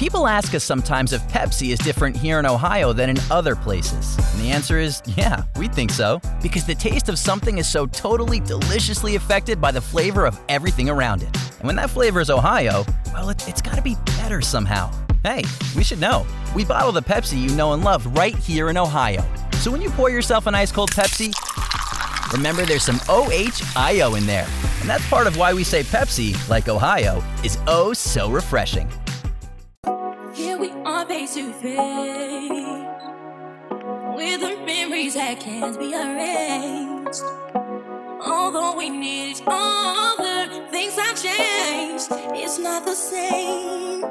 People ask us sometimes if Pepsi is different here in Ohio than in other places. And the answer is yeah, we think so. Because the taste of something is so totally deliciously affected by the flavor of everything around it. And when that flavor is Ohio, well, it, it's gotta be better somehow. Hey, we should know. We bottle the Pepsi you know and love right here in Ohio. So when you pour yourself an ice cold Pepsi, remember there's some OHIO in there. And that's part of why we say Pepsi, like Ohio, is oh so refreshing. Face to face with the memories that can't be erased. Although we need each other, things have changed. It's not the same.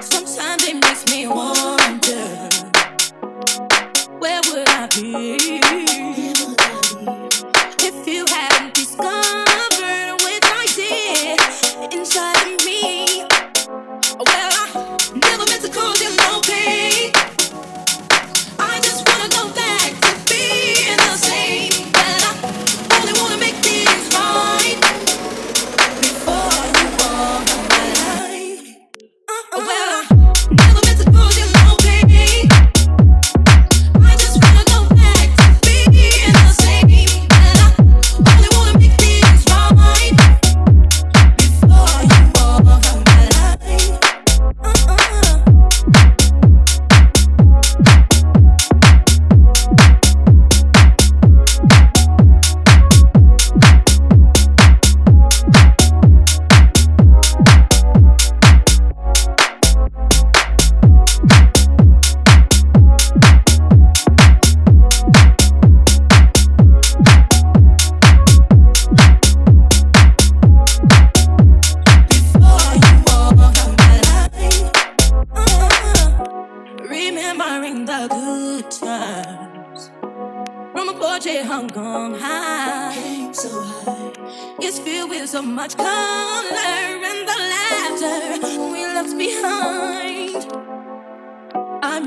Sometimes it makes me wonder where would I be if you hadn't discovered what I did inside of me.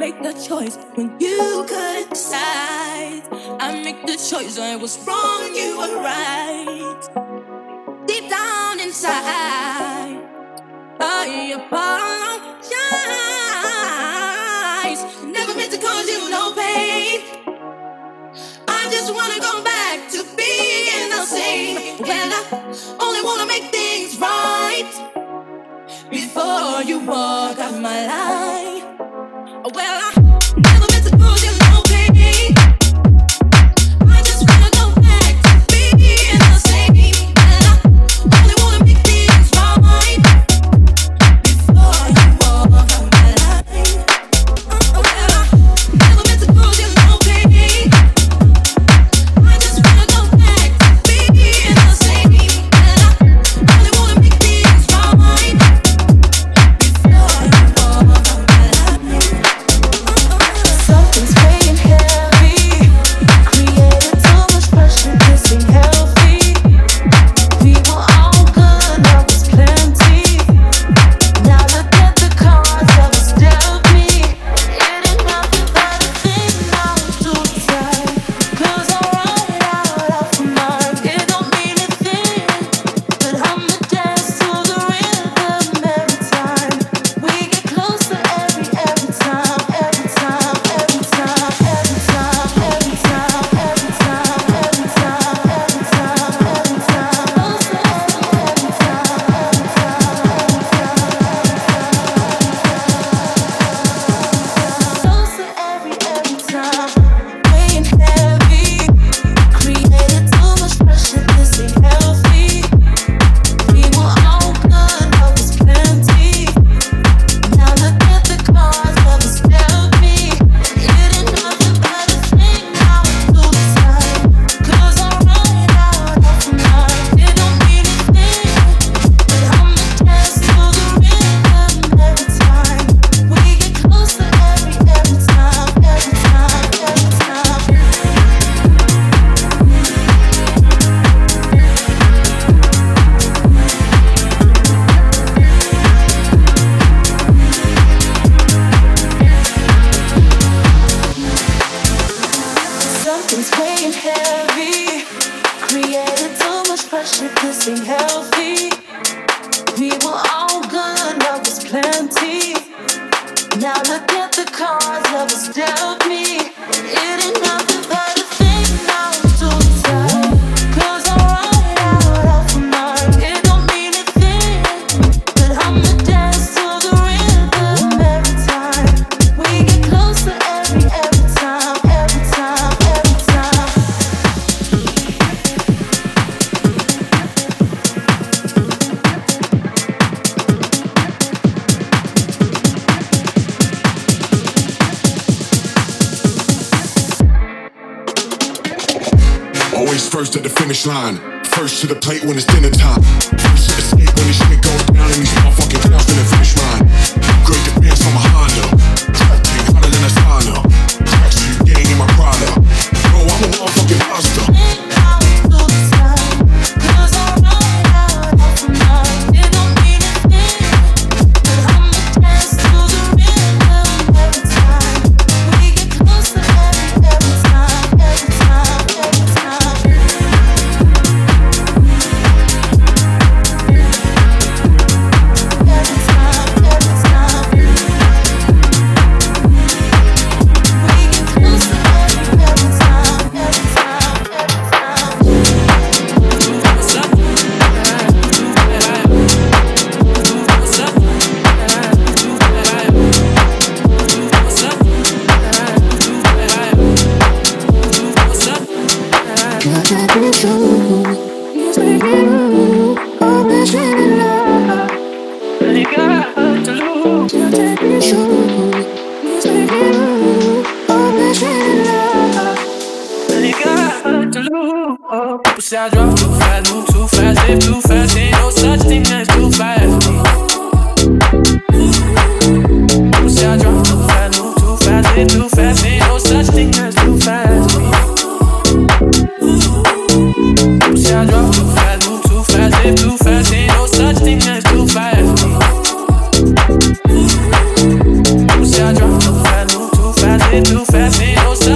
Make the choice when you could decide. I make the choice. I was wrong, you were right. Deep down inside, I apologize. Never meant to cause you no pain. I just wanna go back to being the same. Well, I only wanna make things right before you walk out my life. Well, I First at the finish line. First to the plate when it's dinner time. First to escape when this shit goes down and these motherfucking clowns in the finish line. fé sem noção.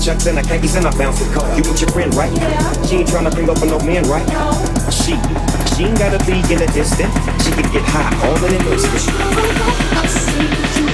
Chucks and a khakis and a bouncing car. You with your friend, right? She ain't trying to bring up a no man, right? She, she ain't gotta be in the distance. She can get high all in an instant.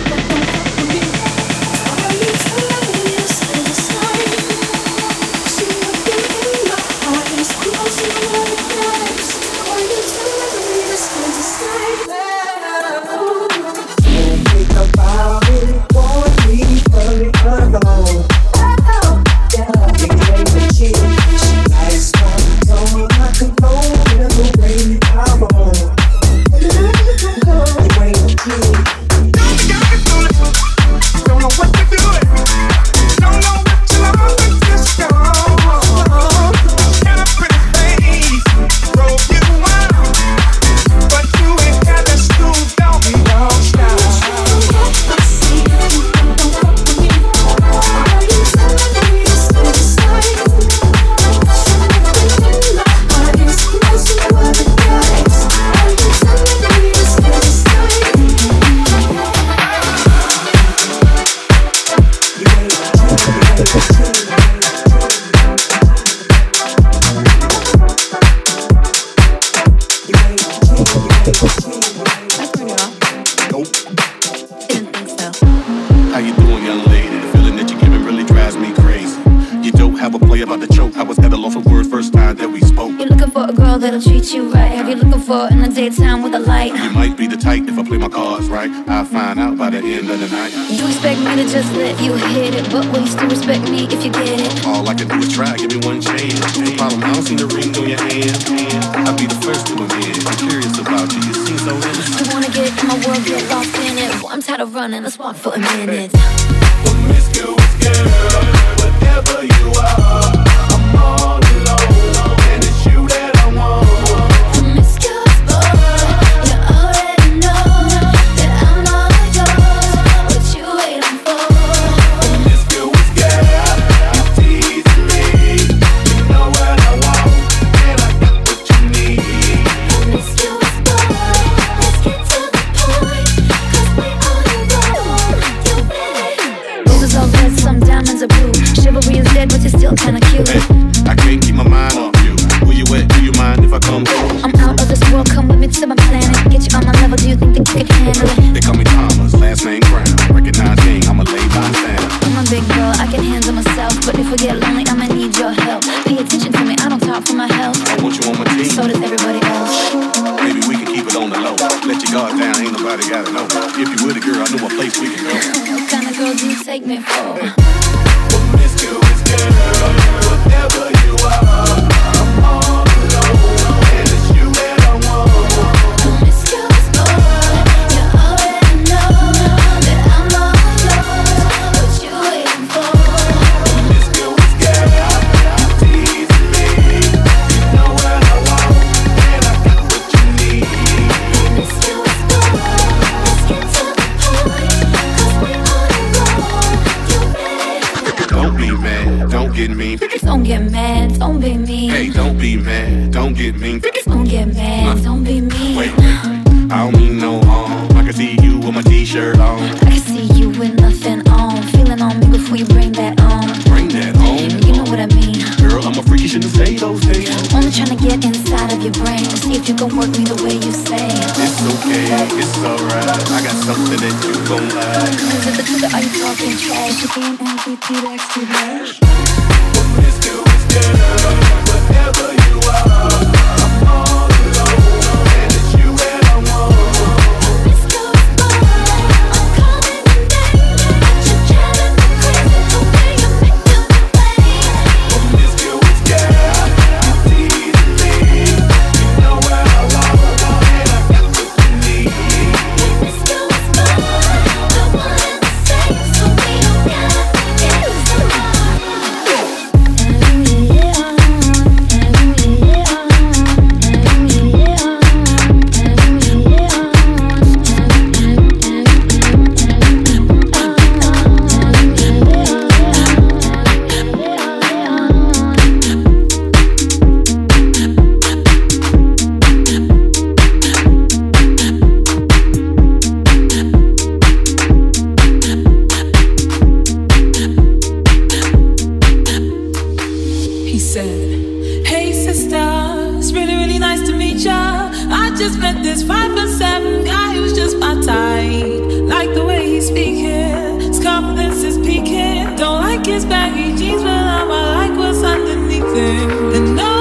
vibe you looking for in the daytime with a light. You might be the type if I play my cards right. I'll find out by the end of the night. You expect me to just let you hit it, but will you still respect me if you get it? All I can do is try, give me one chance. No problem, I don't see the ring on your hand. I'll be the first to admit. I'm curious about you, you seem so innocent. You wanna get in my world, get lost in it. Well, I'm tired of running, let's walk for a minute. Hey. Well, Miss Girl, Miss Girl, whatever you are. He said, Hey sister, it's really, really nice to meet ya. I just met this five and seven guy who's just my type. Like the way he's speaking, his confidence is peaking. Don't like his baggy jeans, but I like what's underneath him. And no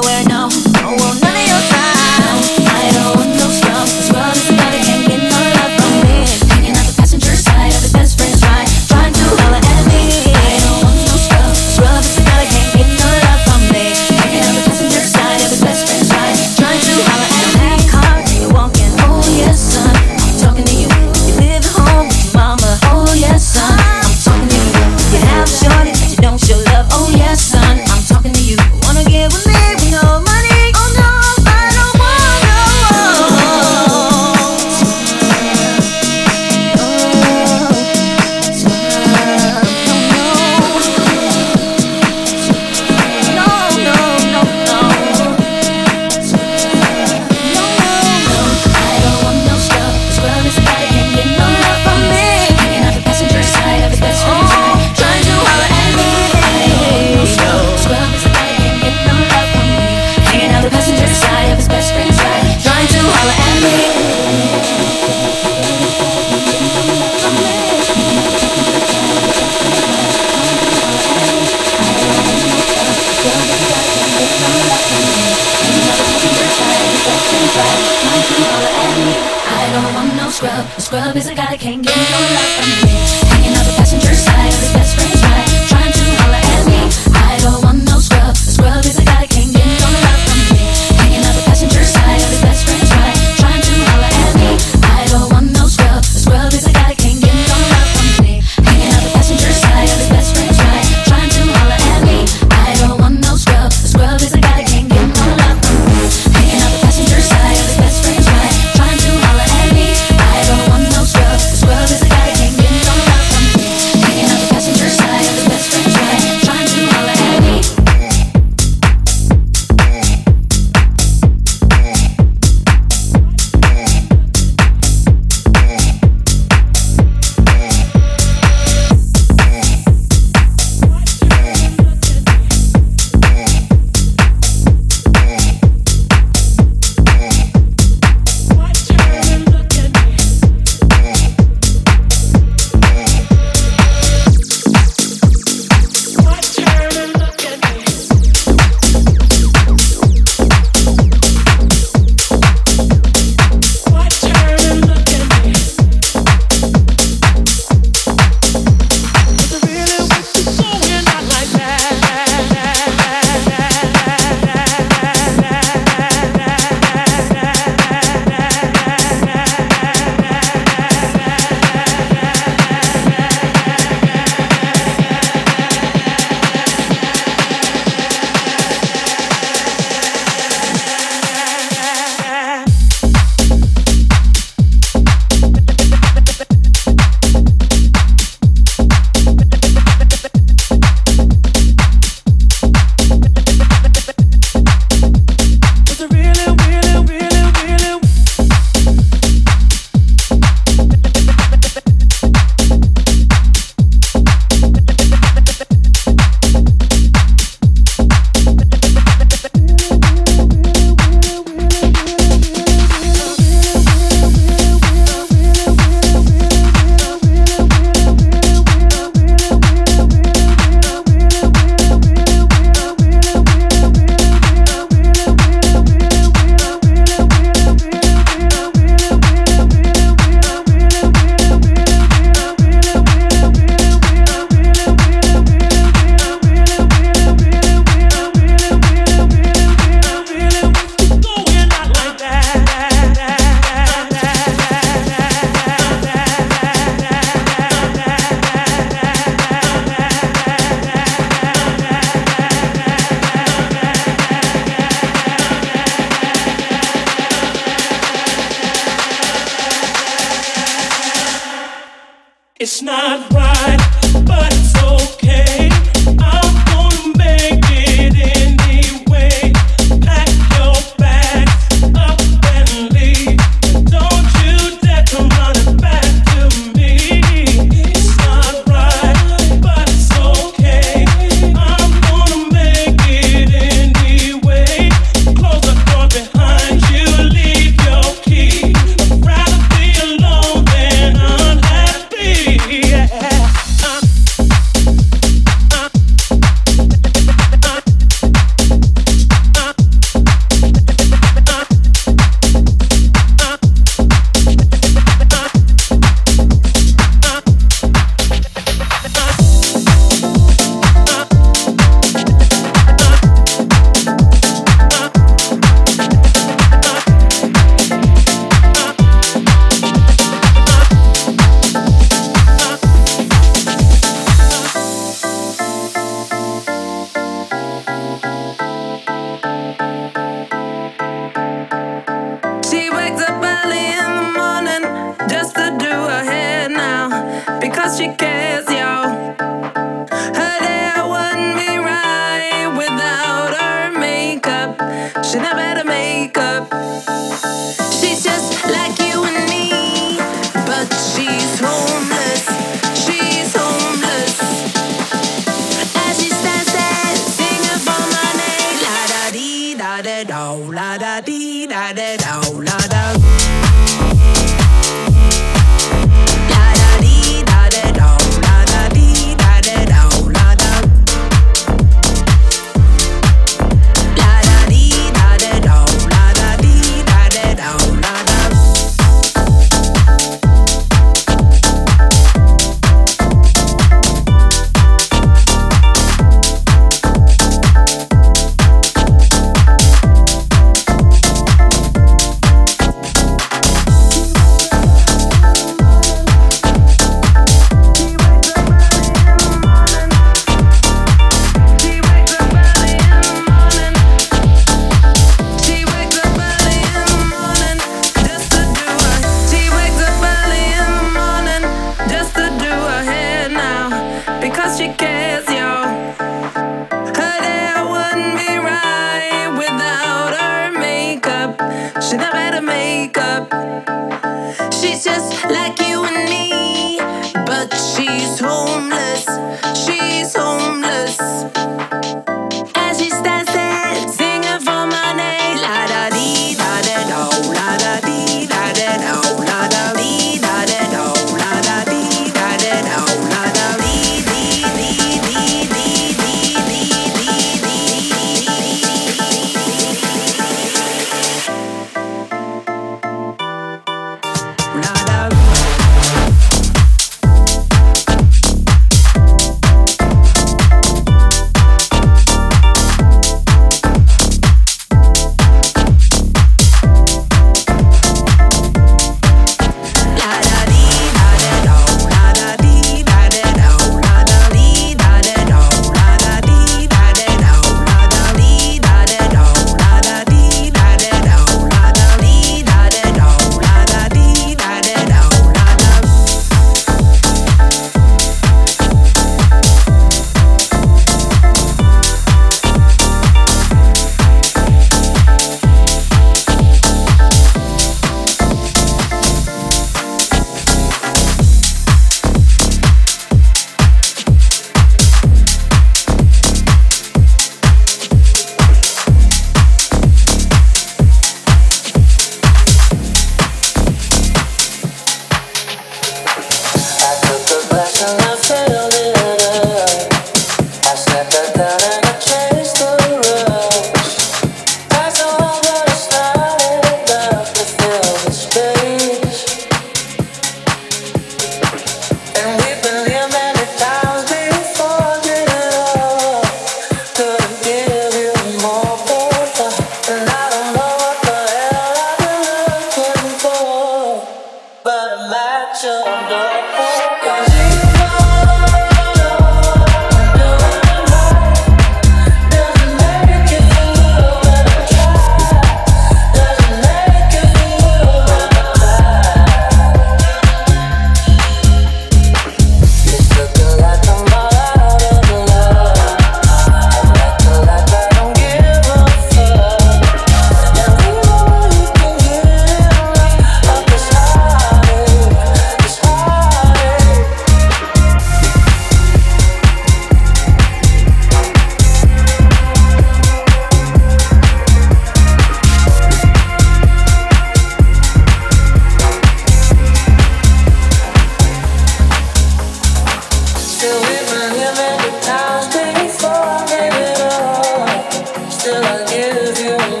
with you.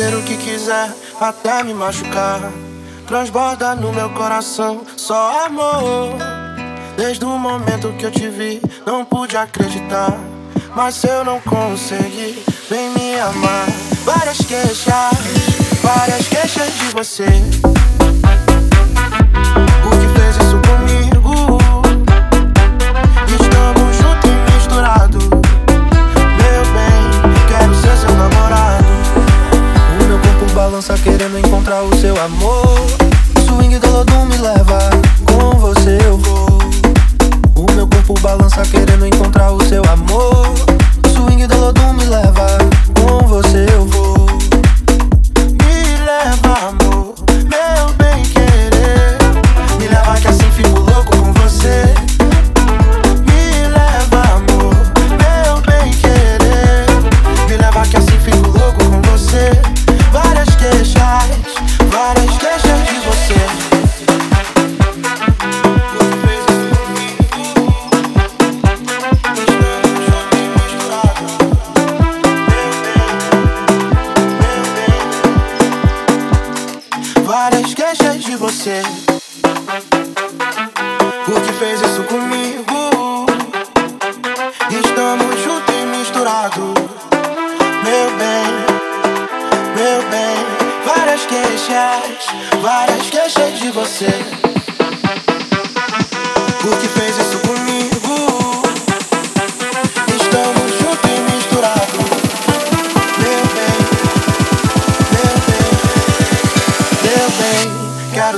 fazer o que quiser até me machucar. Transborda no meu coração só amor. Desde o momento que eu te vi, não pude acreditar. Mas se eu não consegui, vem me amar. Várias queixas, várias queixas de você. querendo encontrar o seu amor. Swing do Lodum me leva, com você eu vou. O meu corpo balança querendo encontrar o seu amor. Swing do Lodum me leva.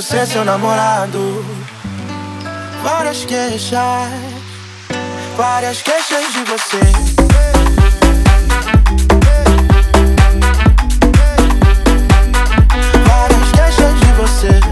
ser é seu namorado. Várias queixas, várias queixas de você. você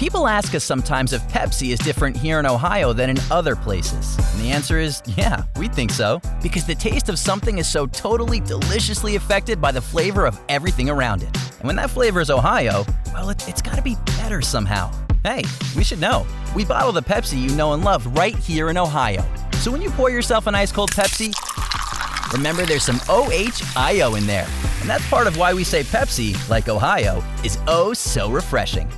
People ask us sometimes if Pepsi is different here in Ohio than in other places. And the answer is yeah, we think so. Because the taste of something is so totally deliciously affected by the flavor of everything around it. And when that flavor is Ohio, well, it, it's gotta be better somehow. Hey, we should know. We bottle the Pepsi you know and love right here in Ohio. So when you pour yourself an ice cold Pepsi, remember there's some OHIO in there. And that's part of why we say Pepsi, like Ohio, is oh so refreshing.